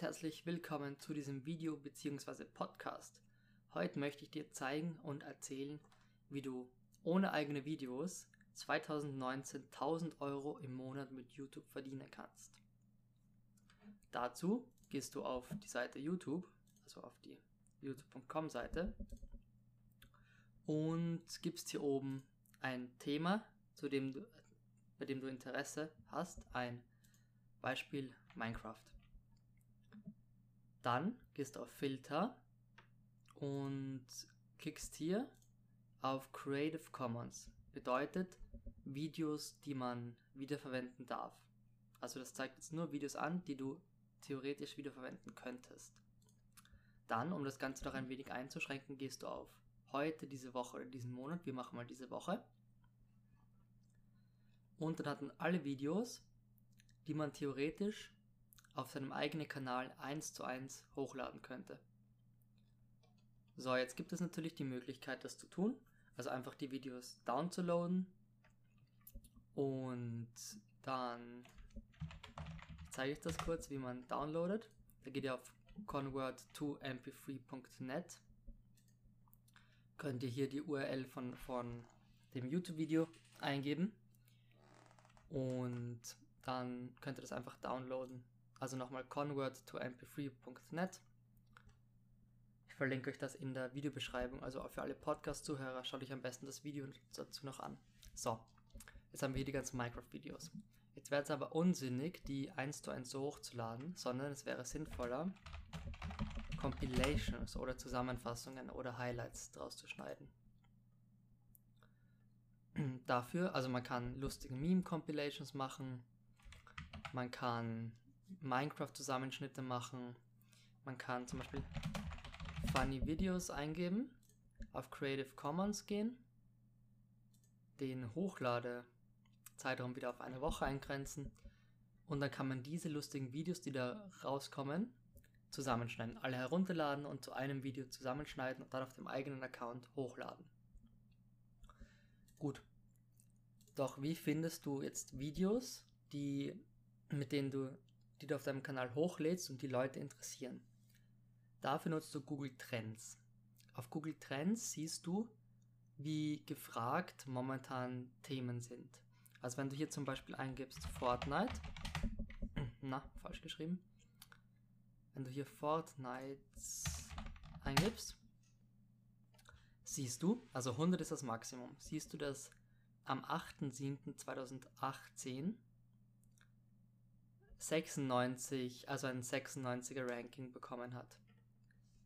und herzlich willkommen zu diesem Video bzw. Podcast. Heute möchte ich dir zeigen und erzählen, wie du ohne eigene Videos 2019 1000 Euro im Monat mit YouTube verdienen kannst. Dazu gehst du auf die Seite YouTube, also auf die youtube.com Seite und gibst hier oben ein Thema, zu dem du, bei dem du Interesse hast, ein Beispiel Minecraft. Dann gehst du auf Filter und klickst hier auf Creative Commons. Bedeutet Videos, die man wiederverwenden darf. Also das zeigt jetzt nur Videos an, die du theoretisch wiederverwenden könntest. Dann, um das Ganze noch ein wenig einzuschränken, gehst du auf heute, diese Woche oder diesen Monat. Wir machen mal diese Woche. Und dann hatten alle Videos, die man theoretisch auf seinem eigenen Kanal eins zu eins hochladen könnte. So, jetzt gibt es natürlich die Möglichkeit, das zu tun. Also einfach die Videos downzuladen und dann zeige ich das kurz, wie man downloadet. Da geht ihr auf convert2mp3.net. Könnt ihr hier die URL von, von dem YouTube-Video eingeben und dann könnt ihr das einfach downloaden. Also nochmal convert2mp3.net. Ich verlinke euch das in der Videobeschreibung. Also auch für alle Podcast-Zuhörer schaut euch am besten das Video dazu noch an. So, jetzt haben wir hier die ganzen Minecraft-Videos. Jetzt wäre es aber unsinnig, die eins zu eins so hochzuladen, sondern es wäre sinnvoller, Compilations oder Zusammenfassungen oder Highlights draus zu schneiden. Dafür, also man kann lustige Meme-Compilations machen, man kann Minecraft-Zusammenschnitte machen. Man kann zum Beispiel Funny Videos eingeben, auf Creative Commons gehen, den Hochladezeitraum wieder auf eine Woche eingrenzen und dann kann man diese lustigen Videos, die da rauskommen, zusammenschneiden. Alle herunterladen und zu einem Video zusammenschneiden und dann auf dem eigenen Account hochladen. Gut. Doch wie findest du jetzt Videos, die, mit denen du die du auf deinem Kanal hochlädst und die Leute interessieren. Dafür nutzt du Google Trends. Auf Google Trends siehst du, wie gefragt momentan Themen sind. Also wenn du hier zum Beispiel eingibst Fortnite, na, falsch geschrieben. Wenn du hier Fortnite eingibst, siehst du, also 100 ist das Maximum, siehst du, dass am 8.7.2018 96, also ein 96er Ranking bekommen hat.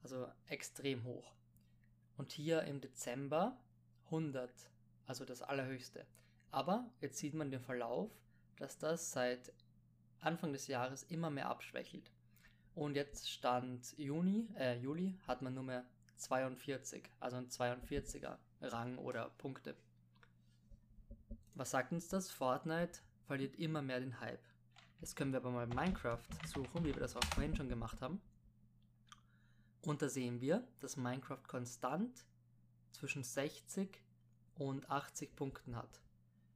Also extrem hoch. Und hier im Dezember 100, also das allerhöchste. Aber jetzt sieht man den Verlauf, dass das seit Anfang des Jahres immer mehr abschwächelt. Und jetzt stand Juni, äh, Juli, hat man nur mehr 42, also ein 42er Rang oder Punkte. Was sagt uns das? Fortnite verliert immer mehr den Hype. Jetzt können wir aber mal Minecraft suchen, wie wir das auch vorhin schon gemacht haben. Und da sehen wir, dass Minecraft konstant zwischen 60 und 80 Punkten hat.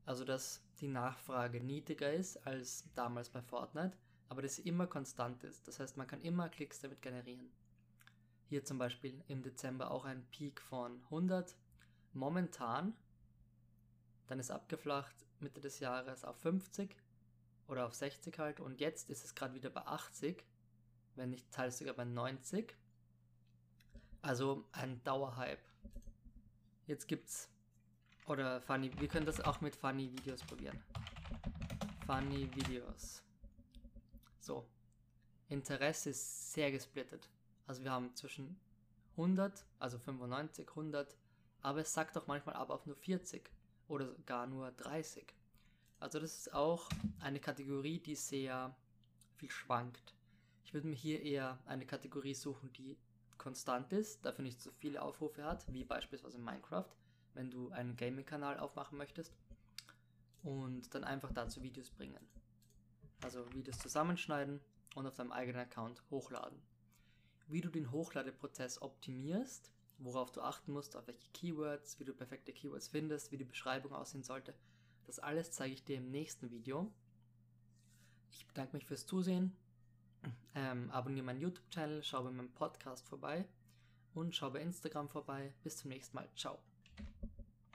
Also dass die Nachfrage niedriger ist als damals bei Fortnite, aber dass sie immer konstant ist. Das heißt, man kann immer Klicks damit generieren. Hier zum Beispiel im Dezember auch ein Peak von 100. Momentan, dann ist abgeflacht Mitte des Jahres auf 50 oder auf 60 halt und jetzt ist es gerade wieder bei 80, wenn nicht teils sogar bei 90. Also ein Dauerhype. Jetzt gibt's oder funny, wir können das auch mit funny Videos probieren. Funny Videos. So. Interesse ist sehr gesplittet. Also wir haben zwischen 100, also 95, 100, aber es sagt auch manchmal ab auf nur 40 oder gar nur 30. Also das ist auch eine Kategorie, die sehr viel schwankt. Ich würde mir hier eher eine Kategorie suchen, die konstant ist, dafür nicht so viele Aufrufe hat, wie beispielsweise Minecraft, wenn du einen Gaming-Kanal aufmachen möchtest. Und dann einfach dazu Videos bringen. Also Videos zusammenschneiden und auf deinem eigenen Account hochladen. Wie du den Hochladeprozess optimierst, worauf du achten musst, auf welche Keywords, wie du perfekte Keywords findest, wie die Beschreibung aussehen sollte, das alles zeige ich dir im nächsten Video. Ich bedanke mich fürs Zusehen. Ähm, abonniere meinen YouTube-Channel, schau bei meinem Podcast vorbei und schau bei Instagram vorbei. Bis zum nächsten Mal. Ciao.